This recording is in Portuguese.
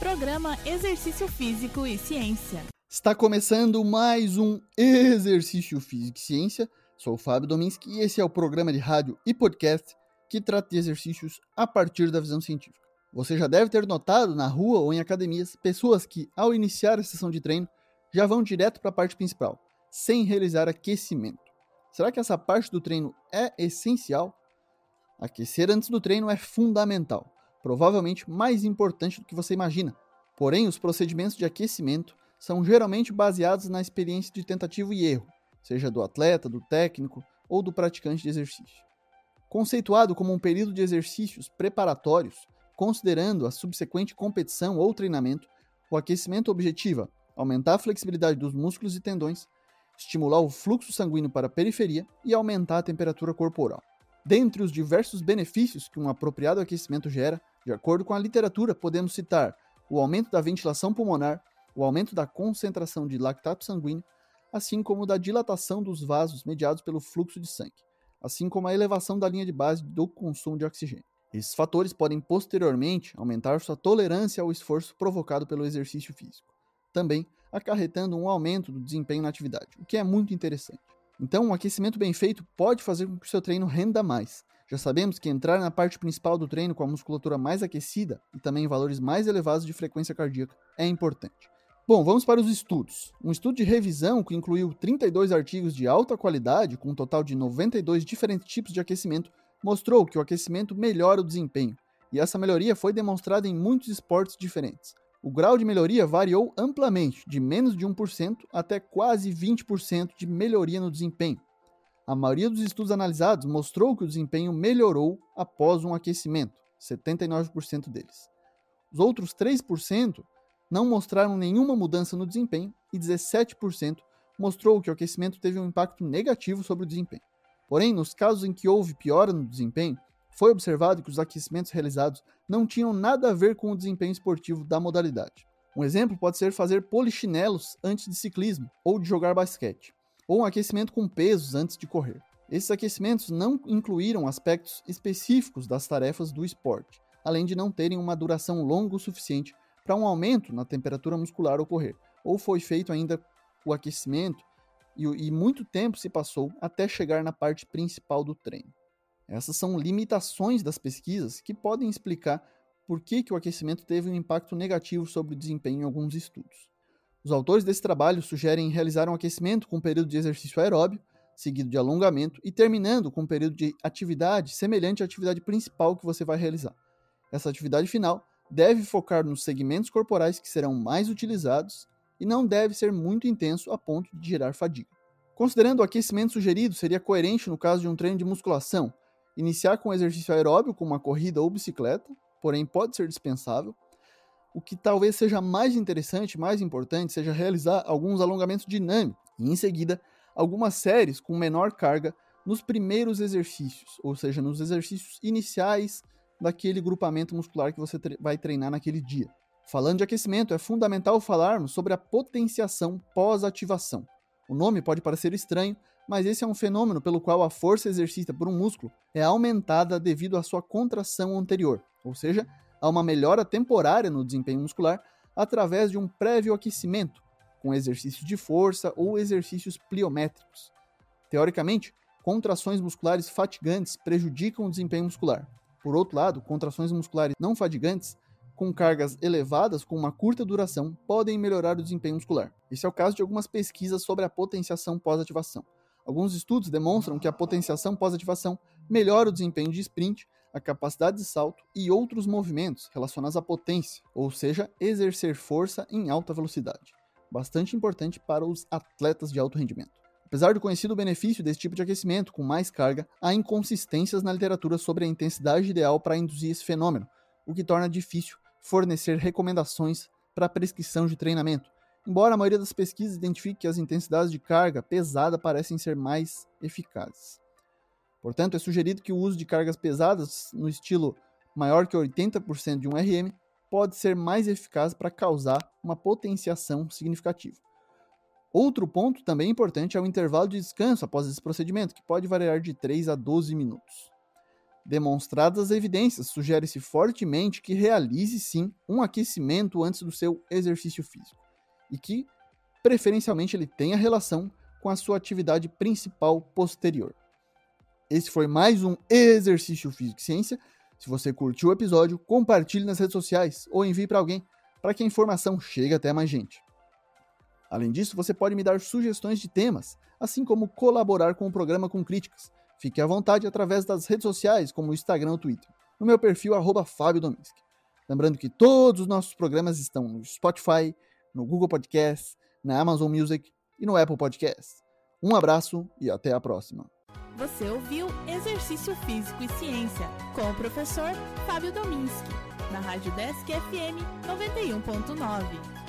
Programa Exercício Físico e Ciência. Está começando mais um Exercício Físico e Ciência. Sou o Fábio Dominski e esse é o programa de rádio e podcast que trata de exercícios a partir da visão científica. Você já deve ter notado na rua ou em academias pessoas que, ao iniciar a sessão de treino, já vão direto para a parte principal, sem realizar aquecimento. Será que essa parte do treino é essencial? Aquecer antes do treino é fundamental, provavelmente mais importante do que você imagina. Porém, os procedimentos de aquecimento são geralmente baseados na experiência de tentativa e erro, seja do atleta, do técnico ou do praticante de exercício. Conceituado como um período de exercícios preparatórios, considerando a subsequente competição ou treinamento, o aquecimento objetiva aumentar a flexibilidade dos músculos e tendões, estimular o fluxo sanguíneo para a periferia e aumentar a temperatura corporal. Dentre os diversos benefícios que um apropriado aquecimento gera, de acordo com a literatura, podemos citar o aumento da ventilação pulmonar, o aumento da concentração de lactato sanguíneo, assim como da dilatação dos vasos mediados pelo fluxo de sangue, assim como a elevação da linha de base do consumo de oxigênio. Esses fatores podem posteriormente aumentar sua tolerância ao esforço provocado pelo exercício físico, também acarretando um aumento do desempenho na atividade, o que é muito interessante. Então, um aquecimento bem feito pode fazer com que o seu treino renda mais. Já sabemos que entrar na parte principal do treino com a musculatura mais aquecida e também valores mais elevados de frequência cardíaca é importante. Bom, vamos para os estudos. Um estudo de revisão que incluiu 32 artigos de alta qualidade, com um total de 92 diferentes tipos de aquecimento, mostrou que o aquecimento melhora o desempenho, e essa melhoria foi demonstrada em muitos esportes diferentes. O grau de melhoria variou amplamente, de menos de 1% até quase 20% de melhoria no desempenho. A maioria dos estudos analisados mostrou que o desempenho melhorou após um aquecimento, 79% deles. Os outros 3% não mostraram nenhuma mudança no desempenho e 17% mostrou que o aquecimento teve um impacto negativo sobre o desempenho. Porém, nos casos em que houve piora no desempenho, foi observado que os aquecimentos realizados não tinham nada a ver com o desempenho esportivo da modalidade. Um exemplo pode ser fazer polichinelos antes de ciclismo ou de jogar basquete, ou um aquecimento com pesos antes de correr. Esses aquecimentos não incluíram aspectos específicos das tarefas do esporte, além de não terem uma duração longa o suficiente para um aumento na temperatura muscular ocorrer, ou foi feito ainda o aquecimento e, e muito tempo se passou até chegar na parte principal do treino. Essas são limitações das pesquisas que podem explicar por que, que o aquecimento teve um impacto negativo sobre o desempenho em alguns estudos. Os autores desse trabalho sugerem realizar um aquecimento com um período de exercício aeróbio, seguido de alongamento e terminando com um período de atividade semelhante à atividade principal que você vai realizar. Essa atividade final deve focar nos segmentos corporais que serão mais utilizados e não deve ser muito intenso a ponto de gerar fadiga. Considerando o aquecimento sugerido, seria coerente no caso de um treino de musculação, iniciar com exercício aeróbio, como uma corrida ou bicicleta, porém pode ser dispensável. O que talvez seja mais interessante, mais importante, seja realizar alguns alongamentos dinâmicos e, em seguida, algumas séries com menor carga nos primeiros exercícios, ou seja, nos exercícios iniciais daquele grupamento muscular que você tre vai treinar naquele dia. Falando de aquecimento, é fundamental falarmos sobre a potenciação pós-ativação. O nome pode parecer estranho, mas esse é um fenômeno pelo qual a força exercida por um músculo é aumentada devido à sua contração anterior, ou seja, há uma melhora temporária no desempenho muscular através de um prévio aquecimento, com exercícios de força ou exercícios pliométricos. Teoricamente, contrações musculares fatigantes prejudicam o desempenho muscular, por outro lado, contrações musculares não fadigantes, com cargas elevadas com uma curta duração, podem melhorar o desempenho muscular. Esse é o caso de algumas pesquisas sobre a potenciação pós-ativação. Alguns estudos demonstram que a potenciação pós-ativação melhora o desempenho de sprint, a capacidade de salto e outros movimentos relacionados à potência, ou seja, exercer força em alta velocidade. Bastante importante para os atletas de alto rendimento. Apesar do conhecido benefício desse tipo de aquecimento com mais carga, há inconsistências na literatura sobre a intensidade ideal para induzir esse fenômeno, o que torna difícil fornecer recomendações para prescrição de treinamento, embora a maioria das pesquisas identifique que as intensidades de carga pesada parecem ser mais eficazes. Portanto, é sugerido que o uso de cargas pesadas no estilo maior que 80% de um RM pode ser mais eficaz para causar uma potenciação significativa. Outro ponto também importante é o intervalo de descanso após esse procedimento, que pode variar de 3 a 12 minutos. Demonstradas as evidências, sugere-se fortemente que realize sim um aquecimento antes do seu exercício físico e que, preferencialmente, ele tenha relação com a sua atividade principal posterior. Esse foi mais um Exercício Físico e Ciência. Se você curtiu o episódio, compartilhe nas redes sociais ou envie para alguém para que a informação chegue até mais gente. Além disso, você pode me dar sugestões de temas, assim como colaborar com o programa com críticas. Fique à vontade através das redes sociais, como o Instagram ou Twitter, no meu perfil Dominski. Lembrando que todos os nossos programas estão no Spotify, no Google Podcasts, na Amazon Music e no Apple Podcasts. Um abraço e até a próxima. Você ouviu Exercício Físico e Ciência com o professor Fábio Dominski, na Rádio Desk FM 91.9.